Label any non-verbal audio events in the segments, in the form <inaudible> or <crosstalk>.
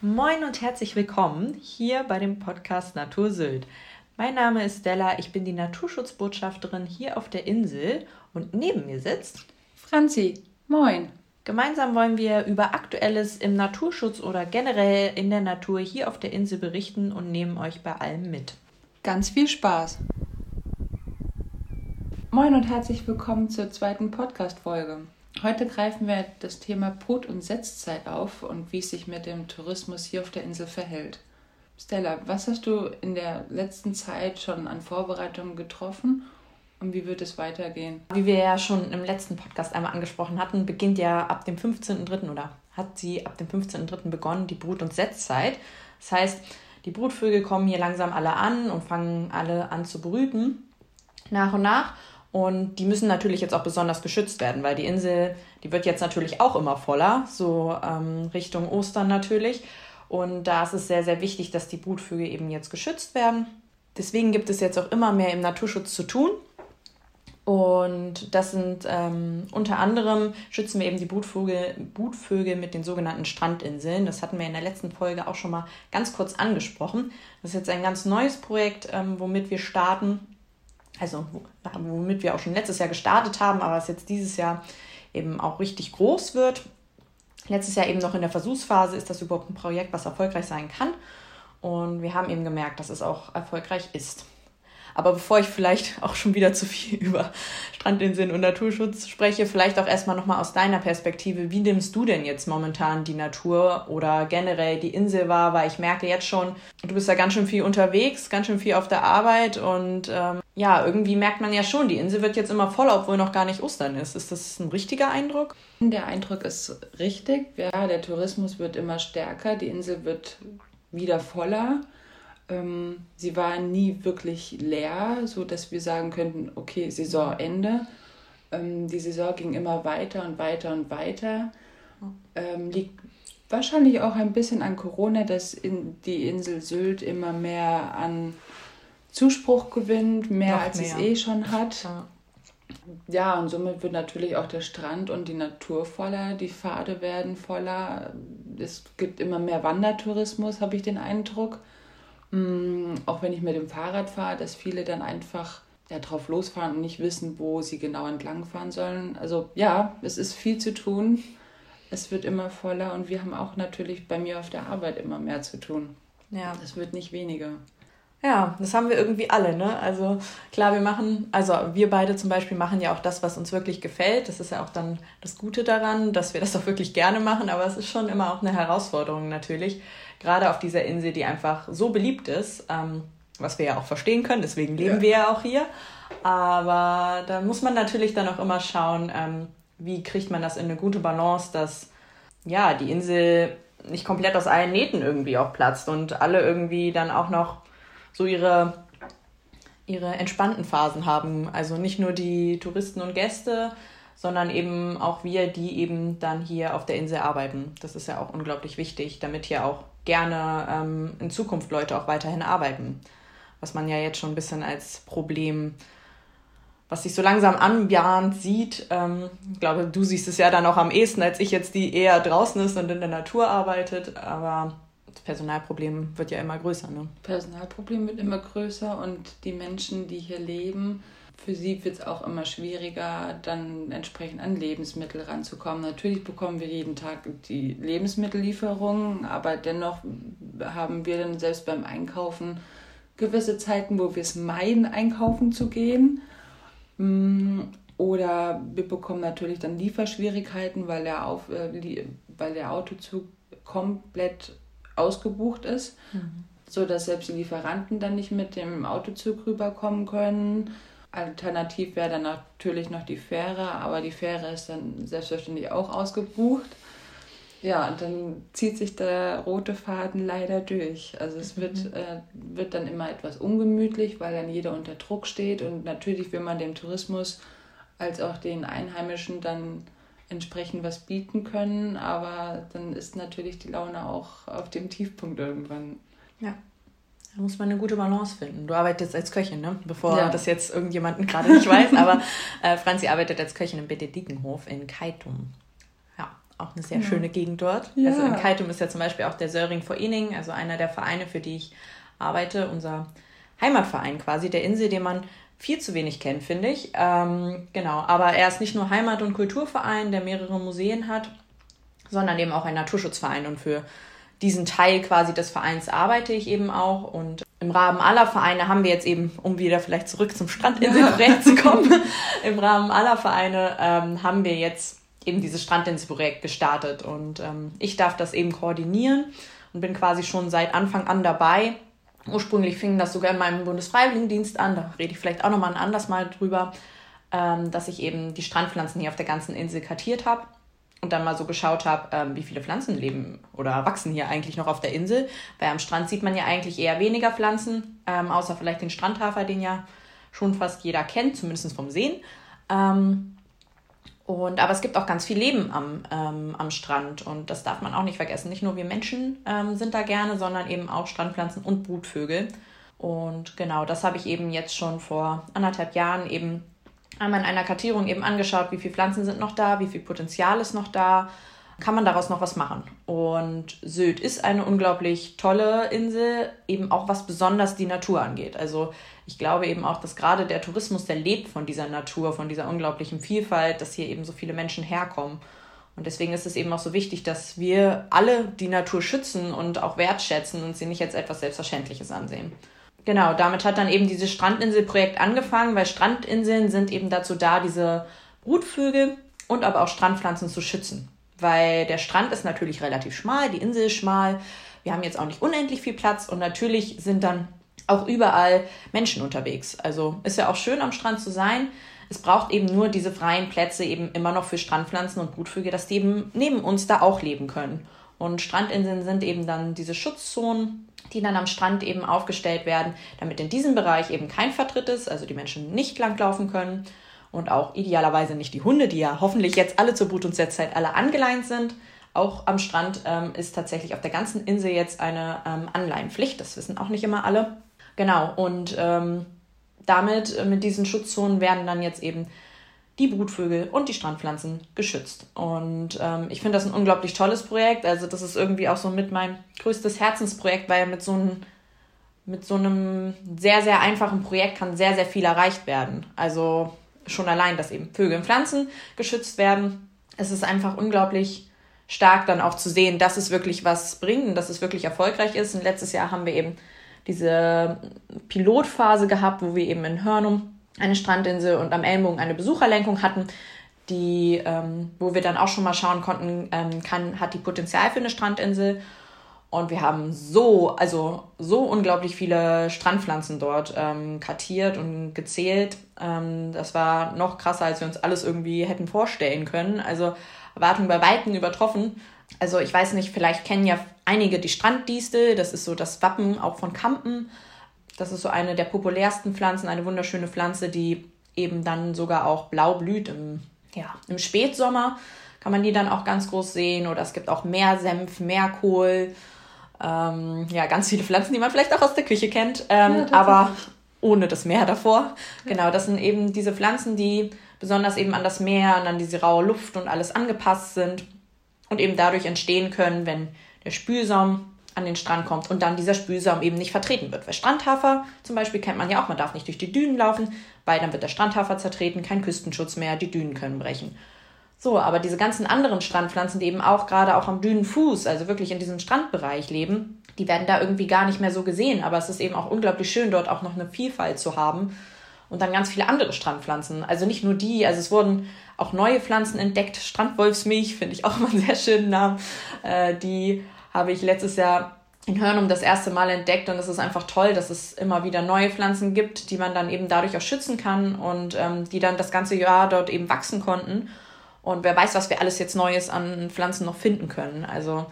Moin und herzlich willkommen hier bei dem Podcast Natur Sylt. Mein Name ist Stella, ich bin die Naturschutzbotschafterin hier auf der Insel und neben mir sitzt Franzi. Moin. Gemeinsam wollen wir über Aktuelles im Naturschutz oder generell in der Natur hier auf der Insel berichten und nehmen euch bei allem mit. Ganz viel Spaß. Moin und herzlich willkommen zur zweiten Podcast-Folge. Heute greifen wir das Thema Brut- und Setzzeit auf und wie es sich mit dem Tourismus hier auf der Insel verhält. Stella, was hast du in der letzten Zeit schon an Vorbereitungen getroffen und wie wird es weitergehen? Wie wir ja schon im letzten Podcast einmal angesprochen hatten, beginnt ja ab dem 15.03. oder hat sie ab dem 15.03. begonnen, die Brut- und Setzzeit. Das heißt, die Brutvögel kommen hier langsam alle an und fangen alle an zu brüten, nach und nach. Und die müssen natürlich jetzt auch besonders geschützt werden, weil die Insel, die wird jetzt natürlich auch immer voller, so ähm, Richtung Ostern natürlich. Und da ist es sehr, sehr wichtig, dass die Brutvögel eben jetzt geschützt werden. Deswegen gibt es jetzt auch immer mehr im Naturschutz zu tun. Und das sind ähm, unter anderem schützen wir eben die Brutvögel, Brutvögel mit den sogenannten Strandinseln. Das hatten wir in der letzten Folge auch schon mal ganz kurz angesprochen. Das ist jetzt ein ganz neues Projekt, ähm, womit wir starten also womit wir auch schon letztes Jahr gestartet haben, aber es jetzt dieses Jahr eben auch richtig groß wird. Letztes Jahr eben noch in der Versuchsphase ist das überhaupt ein Projekt, was erfolgreich sein kann. Und wir haben eben gemerkt, dass es auch erfolgreich ist. Aber bevor ich vielleicht <laughs> auch schon wieder zu viel über Strandinseln und Naturschutz spreche, vielleicht auch erstmal nochmal aus deiner Perspektive. Wie nimmst du denn jetzt momentan die Natur oder generell die Insel wahr? Weil ich merke jetzt schon, du bist ja ganz schön viel unterwegs, ganz schön viel auf der Arbeit und ähm, ja, irgendwie merkt man ja schon, die Insel wird jetzt immer voller, obwohl noch gar nicht Ostern ist. Ist das ein richtiger Eindruck? Der Eindruck ist richtig. Ja, der Tourismus wird immer stärker, die Insel wird wieder voller. Ähm, sie war nie wirklich leer, so dass wir sagen könnten, okay, Saisonende. Ähm, die Saison ging immer weiter und weiter und weiter. Ähm, liegt wahrscheinlich auch ein bisschen an Corona, dass in die Insel Sylt immer mehr an Zuspruch gewinnt, mehr Noch als mehr. es eh schon hat. Ja. ja, und somit wird natürlich auch der Strand und die Natur voller, die Pfade werden voller. Es gibt immer mehr Wandertourismus, habe ich den Eindruck. Mm, auch wenn ich mit dem Fahrrad fahre, dass viele dann einfach ja, drauf losfahren und nicht wissen, wo sie genau entlang fahren sollen. Also ja, es ist viel zu tun. Es wird immer voller und wir haben auch natürlich bei mir auf der Arbeit immer mehr zu tun. Ja. Es wird nicht weniger. Ja, das haben wir irgendwie alle, ne? Also klar, wir machen, also wir beide zum Beispiel machen ja auch das, was uns wirklich gefällt. Das ist ja auch dann das Gute daran, dass wir das auch wirklich gerne machen, aber es ist schon immer auch eine Herausforderung natürlich, gerade auf dieser Insel, die einfach so beliebt ist, ähm, was wir ja auch verstehen können, deswegen leben ja. wir ja auch hier. Aber da muss man natürlich dann auch immer schauen, ähm, wie kriegt man das in eine gute Balance, dass ja die Insel nicht komplett aus allen Nähten irgendwie auch platzt und alle irgendwie dann auch noch so ihre, ihre entspannten Phasen haben. Also nicht nur die Touristen und Gäste, sondern eben auch wir, die eben dann hier auf der Insel arbeiten. Das ist ja auch unglaublich wichtig, damit hier auch gerne ähm, in Zukunft Leute auch weiterhin arbeiten. Was man ja jetzt schon ein bisschen als Problem, was sich so langsam anbahnt, sieht. Ähm, ich glaube, du siehst es ja dann auch am ehesten, als ich jetzt, die eher draußen ist und in der Natur arbeitet. Aber Personalproblem wird ja immer größer. Ne? Personalproblem wird immer größer und die Menschen, die hier leben, für sie wird es auch immer schwieriger, dann entsprechend an Lebensmittel ranzukommen. Natürlich bekommen wir jeden Tag die Lebensmittellieferungen, aber dennoch haben wir dann selbst beim Einkaufen gewisse Zeiten, wo wir es meiden, einkaufen zu gehen. Mm, oder wir bekommen natürlich dann Lieferschwierigkeiten, weil der, Auf, äh, weil der Autozug komplett ausgebucht ist, mhm. sodass selbst die Lieferanten dann nicht mit dem Autozug rüberkommen können. Alternativ wäre dann natürlich noch die Fähre, aber die Fähre ist dann selbstverständlich auch ausgebucht. Ja, und dann zieht sich der rote Faden leider durch. Also es mhm. wird, äh, wird dann immer etwas ungemütlich, weil dann jeder unter Druck steht und natürlich will man dem Tourismus als auch den Einheimischen dann entsprechend was bieten können, aber dann ist natürlich die Laune auch auf dem Tiefpunkt irgendwann. Ja. Da muss man eine gute Balance finden. Du arbeitest als Köchin, ne? Bevor ja. das jetzt irgendjemanden gerade nicht weiß, aber äh, Franzi arbeitet als Köchin im Benediktenhof in Kaitum. Ja. auch eine sehr ja. schöne Gegend dort. Ja. Also in Kaitum ist ja zum Beispiel auch der Söring vor Ening, also einer der Vereine, für die ich arbeite, unser Heimatverein quasi, der Insel, den man viel zu wenig kennt, finde ich. Ähm, genau, aber er ist nicht nur Heimat- und Kulturverein, der mehrere Museen hat, sondern eben auch ein Naturschutzverein. Und für diesen Teil quasi des Vereins arbeite ich eben auch. Und im Rahmen aller Vereine haben wir jetzt eben, um wieder vielleicht zurück zum Strandinselprojekt zu kommen, <laughs> im Rahmen aller Vereine ähm, haben wir jetzt eben dieses Strandinselprojekt gestartet. Und ähm, ich darf das eben koordinieren und bin quasi schon seit Anfang an dabei Ursprünglich fing das sogar in meinem Bundesfreiwilligendienst an, da rede ich vielleicht auch nochmal anders mal drüber, ähm, dass ich eben die Strandpflanzen hier auf der ganzen Insel kartiert habe und dann mal so geschaut habe, ähm, wie viele Pflanzen leben oder wachsen hier eigentlich noch auf der Insel. Weil am Strand sieht man ja eigentlich eher weniger Pflanzen, ähm, außer vielleicht den Strandhafer, den ja schon fast jeder kennt, zumindest vom Sehen. Ähm, und, aber es gibt auch ganz viel Leben am, ähm, am Strand und das darf man auch nicht vergessen. Nicht nur wir Menschen ähm, sind da gerne, sondern eben auch Strandpflanzen und Brutvögel. Und genau, das habe ich eben jetzt schon vor anderthalb Jahren eben einmal in einer Kartierung eben angeschaut, wie viele Pflanzen sind noch da, wie viel Potenzial ist noch da, kann man daraus noch was machen. Und Sylt ist eine unglaublich tolle Insel, eben auch was besonders die Natur angeht. Also ich glaube eben auch, dass gerade der Tourismus, der lebt von dieser Natur, von dieser unglaublichen Vielfalt, dass hier eben so viele Menschen herkommen. Und deswegen ist es eben auch so wichtig, dass wir alle die Natur schützen und auch wertschätzen und sie nicht als etwas Selbstverständliches ansehen. Genau, damit hat dann eben dieses Strandinselprojekt angefangen, weil Strandinseln sind eben dazu da, diese Brutvögel und aber auch Strandpflanzen zu schützen weil der Strand ist natürlich relativ schmal, die Insel ist schmal. Wir haben jetzt auch nicht unendlich viel Platz und natürlich sind dann auch überall Menschen unterwegs. Also ist ja auch schön am Strand zu sein. Es braucht eben nur diese freien Plätze eben immer noch für Strandpflanzen und Brutvögel, dass die eben neben uns da auch leben können. Und Strandinseln sind eben dann diese Schutzzonen, die dann am Strand eben aufgestellt werden, damit in diesem Bereich eben kein Vertritt ist, also die Menschen nicht langlaufen können und auch idealerweise nicht die Hunde, die ja hoffentlich jetzt alle zur Brut- und Setzzeit alle angeleint sind. Auch am Strand ähm, ist tatsächlich auf der ganzen Insel jetzt eine ähm, Anleihenpflicht. Das wissen auch nicht immer alle. Genau, und ähm, damit, äh, mit diesen Schutzzonen werden dann jetzt eben die Brutvögel und die Strandpflanzen geschützt. Und ähm, ich finde das ein unglaublich tolles Projekt. Also das ist irgendwie auch so mit meinem größtes Herzensprojekt, weil mit so einem mit so einem sehr, sehr einfachen Projekt kann sehr, sehr viel erreicht werden. Also schon allein, dass eben Vögel und Pflanzen geschützt werden. Es ist einfach unglaublich stark dann auch zu sehen, dass es wirklich was bringt und dass es wirklich erfolgreich ist. Und letztes Jahr haben wir eben diese Pilotphase gehabt, wo wir eben in Hörnum eine Strandinsel und am Ellenbogen eine Besucherlenkung hatten, die, ähm, wo wir dann auch schon mal schauen konnten, ähm, kann, hat die Potenzial für eine Strandinsel und wir haben so, also so unglaublich viele Strandpflanzen dort ähm, kartiert und gezählt. Ähm, das war noch krasser, als wir uns alles irgendwie hätten vorstellen können. Also Erwartungen bei Weitem übertroffen. Also ich weiß nicht, vielleicht kennen ja einige die Stranddistel. Das ist so das Wappen auch von Kampen. Das ist so eine der populärsten Pflanzen, eine wunderschöne Pflanze, die eben dann sogar auch blau blüht im, ja, im Spätsommer. Kann man die dann auch ganz groß sehen. Oder es gibt auch Meersenf, Meerkohl. Ähm, ja, ganz viele Pflanzen, die man vielleicht auch aus der Küche kennt, ähm, ja, aber ohne das Meer davor. Ja. Genau, das sind eben diese Pflanzen, die besonders eben an das Meer und an diese raue Luft und alles angepasst sind und eben dadurch entstehen können, wenn der Spülsaum an den Strand kommt und dann dieser Spülsaum eben nicht vertreten wird. Weil Strandhafer zum Beispiel kennt man ja auch, man darf nicht durch die Dünen laufen, weil dann wird der Strandhafer zertreten, kein Küstenschutz mehr, die Dünen können brechen. So, aber diese ganzen anderen Strandpflanzen, die eben auch gerade auch am Dünenfuß, also wirklich in diesem Strandbereich leben, die werden da irgendwie gar nicht mehr so gesehen. Aber es ist eben auch unglaublich schön, dort auch noch eine Vielfalt zu haben. Und dann ganz viele andere Strandpflanzen. Also nicht nur die, also es wurden auch neue Pflanzen entdeckt. Strandwolfsmilch finde ich auch immer einen sehr schönen Namen. Äh, die habe ich letztes Jahr in Hörnum das erste Mal entdeckt und es ist einfach toll, dass es immer wieder neue Pflanzen gibt, die man dann eben dadurch auch schützen kann und ähm, die dann das ganze Jahr dort eben wachsen konnten. Und wer weiß, was wir alles jetzt Neues an Pflanzen noch finden können. Also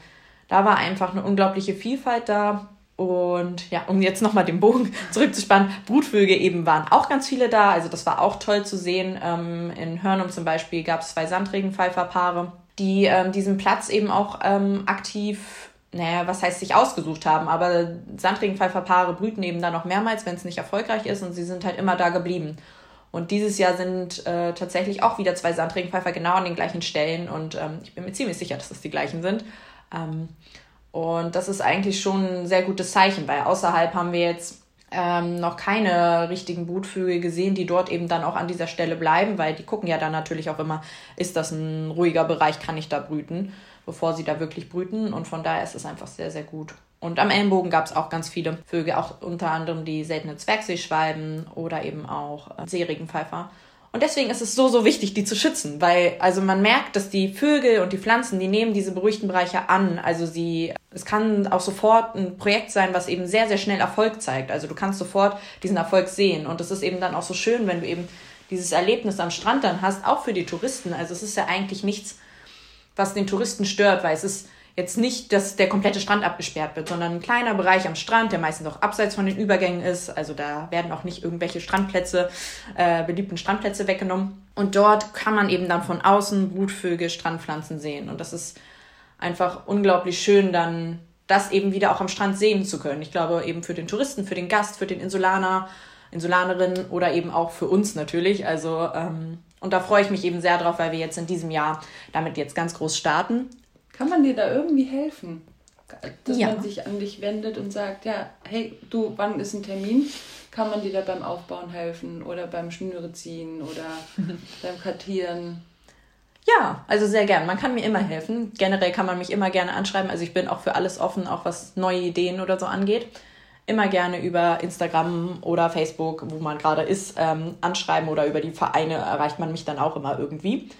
da war einfach eine unglaubliche Vielfalt da. Und ja, um jetzt nochmal den Bogen <laughs> zurückzuspannen, Brutvögel eben waren auch ganz viele da. Also das war auch toll zu sehen. Ähm, in Hörnum zum Beispiel gab es zwei Sandregenpfeiferpaare, die ähm, diesen Platz eben auch ähm, aktiv, naja, was heißt sich ausgesucht haben, aber Sandregenpfeiferpaare brüten eben da noch mehrmals, wenn es nicht erfolgreich ist und sie sind halt immer da geblieben. Und dieses Jahr sind äh, tatsächlich auch wieder zwei Sandregenpfeifer genau an den gleichen Stellen und ähm, ich bin mir ziemlich sicher, dass das die gleichen sind. Ähm, und das ist eigentlich schon ein sehr gutes Zeichen, weil außerhalb haben wir jetzt ähm, noch keine richtigen Brutvögel gesehen, die dort eben dann auch an dieser Stelle bleiben, weil die gucken ja dann natürlich auch immer, ist das ein ruhiger Bereich, kann ich da brüten, bevor sie da wirklich brüten. Und von daher ist es einfach sehr, sehr gut. Und am Ellenbogen gab es auch ganz viele Vögel, auch unter anderem die seltene Zwergseeschwalben oder eben auch äh, Seeregenpfeifer. Und deswegen ist es so, so wichtig, die zu schützen, weil also man merkt, dass die Vögel und die Pflanzen, die nehmen diese beruhigten Bereiche an. Also sie, es kann auch sofort ein Projekt sein, was eben sehr, sehr schnell Erfolg zeigt. Also du kannst sofort diesen Erfolg sehen. Und es ist eben dann auch so schön, wenn du eben dieses Erlebnis am Strand dann hast, auch für die Touristen. Also es ist ja eigentlich nichts, was den Touristen stört, weil es ist jetzt nicht, dass der komplette Strand abgesperrt wird, sondern ein kleiner Bereich am Strand, der meistens auch abseits von den Übergängen ist. Also da werden auch nicht irgendwelche Strandplätze, äh, beliebten Strandplätze weggenommen. Und dort kann man eben dann von außen Brutvögel, Strandpflanzen sehen. Und das ist einfach unglaublich schön, dann das eben wieder auch am Strand sehen zu können. Ich glaube eben für den Touristen, für den Gast, für den Insulaner, Insulanerin oder eben auch für uns natürlich. Also ähm, und da freue ich mich eben sehr drauf, weil wir jetzt in diesem Jahr damit jetzt ganz groß starten. Kann man dir da irgendwie helfen? Dass ja. man sich an dich wendet und sagt, ja, hey, du, wann ist ein Termin? Kann man dir da beim Aufbauen helfen oder beim Schnüre ziehen oder <laughs> beim Kartieren? Ja, also sehr gern. Man kann mir immer helfen. Generell kann man mich immer gerne anschreiben. Also ich bin auch für alles offen, auch was neue Ideen oder so angeht. Immer gerne über Instagram oder Facebook, wo man gerade ist, ähm, anschreiben oder über die Vereine erreicht man mich dann auch immer irgendwie.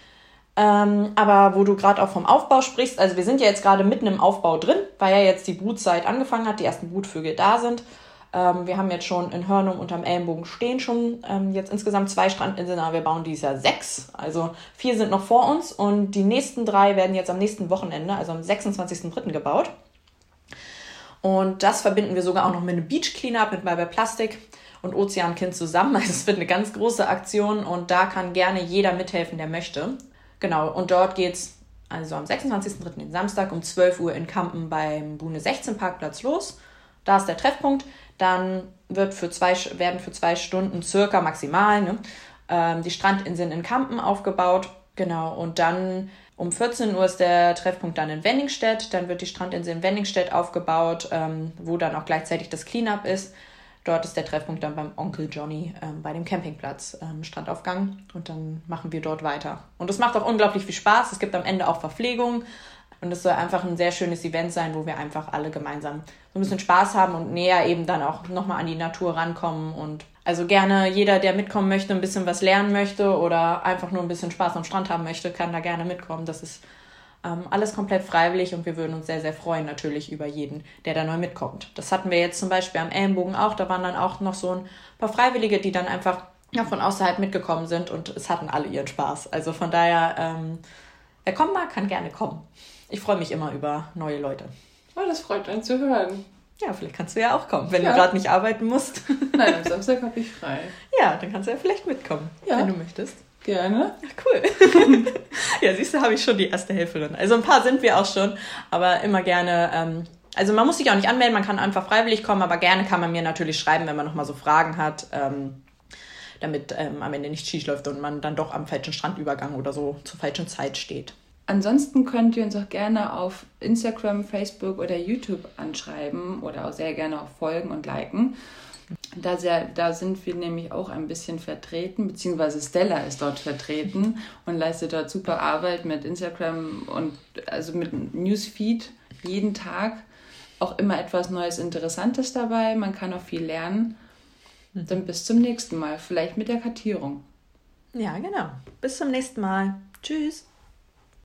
Ähm, aber wo du gerade auch vom Aufbau sprichst, also wir sind ja jetzt gerade mitten im Aufbau drin, weil ja jetzt die Brutzeit angefangen hat, die ersten Brutvögel da sind. Ähm, wir haben jetzt schon in Hörnum unterm Ellenbogen stehen schon ähm, jetzt insgesamt zwei Strandinseln, aber wir bauen dieses Jahr sechs. Also vier sind noch vor uns und die nächsten drei werden jetzt am nächsten Wochenende, also am 26.03. gebaut. Und das verbinden wir sogar auch noch mit einem Beach Cleanup mit Bye Plastik und Ozeankind zusammen. <laughs> Also es wird eine ganz große Aktion und da kann gerne jeder mithelfen, der möchte. Genau, und dort geht es also am 26.03. den Samstag um 12 Uhr in Kampen beim Bune 16 Parkplatz los. Da ist der Treffpunkt. Dann wird für zwei, werden für zwei Stunden circa maximal ne, ähm, die Strandinseln in Kampen aufgebaut. Genau, und dann um 14 Uhr ist der Treffpunkt dann in Wenningstedt. Dann wird die Strandinsel in Wenningstedt aufgebaut, ähm, wo dann auch gleichzeitig das Cleanup ist. Dort ist der Treffpunkt dann beim Onkel Johnny ähm, bei dem Campingplatz ähm, Strandaufgang und dann machen wir dort weiter. Und es macht auch unglaublich viel Spaß. Es gibt am Ende auch Verpflegung und es soll einfach ein sehr schönes Event sein, wo wir einfach alle gemeinsam so ein bisschen Spaß haben und näher eben dann auch nochmal an die Natur rankommen und also gerne jeder, der mitkommen möchte, ein bisschen was lernen möchte oder einfach nur ein bisschen Spaß am Strand haben möchte, kann da gerne mitkommen. Das ist alles komplett freiwillig und wir würden uns sehr, sehr freuen natürlich über jeden, der da neu mitkommt. Das hatten wir jetzt zum Beispiel am Ellenbogen auch. Da waren dann auch noch so ein paar Freiwillige, die dann einfach ja, von außerhalb mitgekommen sind und es hatten alle ihren Spaß. Also von daher, ähm, wer kommen mag, kann gerne kommen. Ich freue mich immer über neue Leute. Oh, das freut einen zu hören. Ja, vielleicht kannst du ja auch kommen, wenn ja. du gerade nicht arbeiten musst. Nein, am <laughs> Samstag habe ich frei. Ja, dann kannst du ja vielleicht mitkommen, ja. wenn du möchtest. Gerne. Ja, cool. <laughs> ja, siehst du, habe ich schon die erste Helferin. Also ein paar sind wir auch schon, aber immer gerne. Ähm, also man muss sich auch nicht anmelden, man kann einfach freiwillig kommen, aber gerne kann man mir natürlich schreiben, wenn man nochmal so Fragen hat, ähm, damit ähm, am Ende nicht schief läuft und man dann doch am falschen Strandübergang oder so zur falschen Zeit steht. Ansonsten könnt ihr uns auch gerne auf Instagram, Facebook oder YouTube anschreiben oder auch sehr gerne auch folgen und liken. Da, sehr, da sind wir nämlich auch ein bisschen vertreten, beziehungsweise Stella ist dort vertreten und leistet dort super Arbeit mit Instagram und also mit Newsfeed jeden Tag. Auch immer etwas Neues, Interessantes dabei. Man kann auch viel lernen. Mhm. Dann bis zum nächsten Mal, vielleicht mit der Kartierung. Ja, genau. Bis zum nächsten Mal. Tschüss.